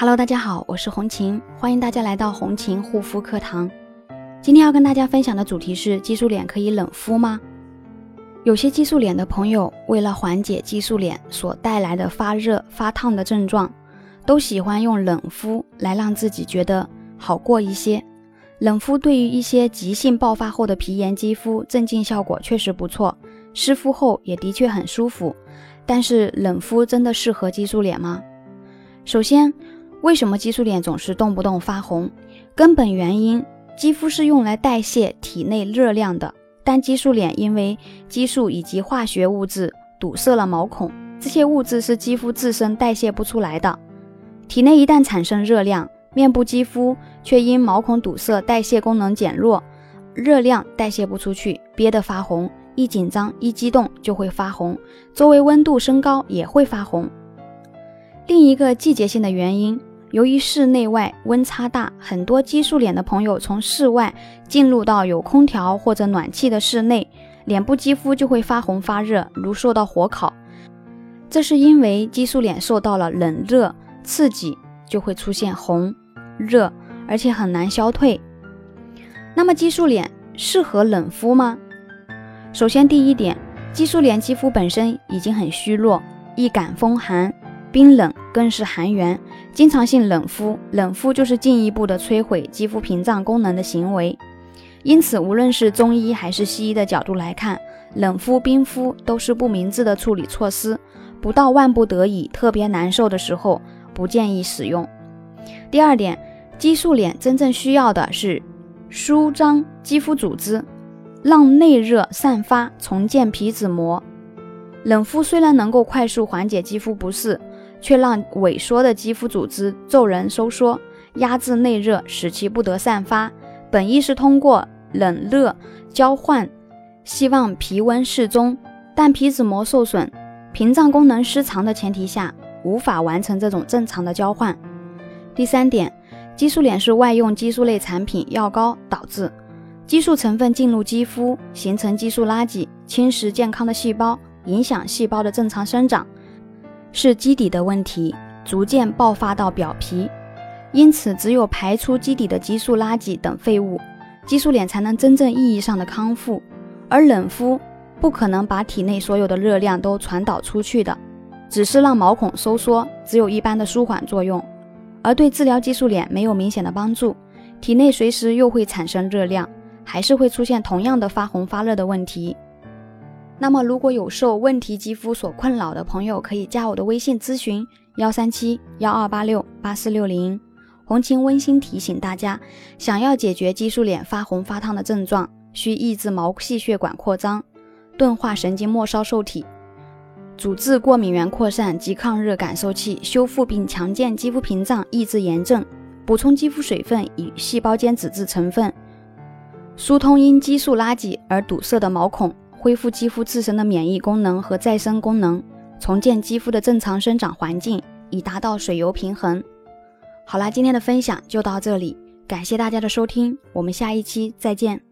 Hello，大家好，我是红琴，欢迎大家来到红琴护肤课堂。今天要跟大家分享的主题是：激素脸可以冷敷吗？有些激素脸的朋友，为了缓解激素脸所带来的发热、发烫的症状，都喜欢用冷敷来让自己觉得好过一些。冷敷对于一些急性爆发后的皮炎肌肤，镇静效果确实不错，湿敷后也的确很舒服。但是，冷敷真的适合激素脸吗？首先，为什么激素脸总是动不动发红？根本原因，肌肤是用来代谢体内热量的，但激素脸因为激素以及化学物质堵塞了毛孔，这些物质是肌肤自身代谢不出来的。体内一旦产生热量，面部肌肤却因毛孔堵塞，代谢功能减弱，热量代谢不出去，憋得发红。一紧张、一激动就会发红，周围温度升高也会发红。另一个季节性的原因。由于室内外温差大，很多激素脸的朋友从室外进入到有空调或者暖气的室内，脸部肌肤就会发红发热，如受到火烤。这是因为激素脸受到了冷热刺激，就会出现红、热，而且很难消退。那么激素脸适合冷敷吗？首先第一点，激素脸肌肤本身已经很虚弱，易感风寒。冰冷更是寒源，经常性冷敷，冷敷就是进一步的摧毁肌肤屏障功能的行为。因此，无论是中医还是西医的角度来看，冷敷、冰敷都是不明智的处理措施。不到万不得已、特别难受的时候，不建议使用。第二点，激素脸真正需要的是舒张肌肤组织，让内热散发，重建皮脂膜。冷敷虽然能够快速缓解肌肤不适。却让萎缩的肌肤组织骤然收缩，压制内热，使其不得散发。本意是通过冷热交换，希望皮温适中，但皮脂膜受损、屏障功能失常的前提下，无法完成这种正常的交换。第三点，激素脸是外用激素类产品药膏导致，激素成分进入肌肤，形成激素垃圾，侵蚀健康的细胞，影响细胞的正常生长。是基底的问题，逐渐爆发到表皮，因此只有排出基底的激素垃圾等废物，激素脸才能真正意义上的康复。而冷敷不可能把体内所有的热量都传导出去的，只是让毛孔收缩，只有一般的舒缓作用，而对治疗激素脸没有明显的帮助。体内随时又会产生热量，还是会出现同样的发红发热的问题。那么，如果有受问题肌肤所困扰的朋友，可以加我的微信咨询：幺三七幺二八六八四六零。红琴温馨提醒大家，想要解决激素脸发红发烫的症状，需抑制毛细血管扩张，钝化神经末梢受体，阻滞过敏原扩散及抗热感受器，修复并强健肌肤屏障，抑制炎症，补充肌肤水分与细胞间脂质成分，疏通因激素垃圾而堵塞的毛孔。恢复肌肤自身的免疫功能和再生功能，重建肌肤的正常生长环境，以达到水油平衡。好啦，今天的分享就到这里，感谢大家的收听，我们下一期再见。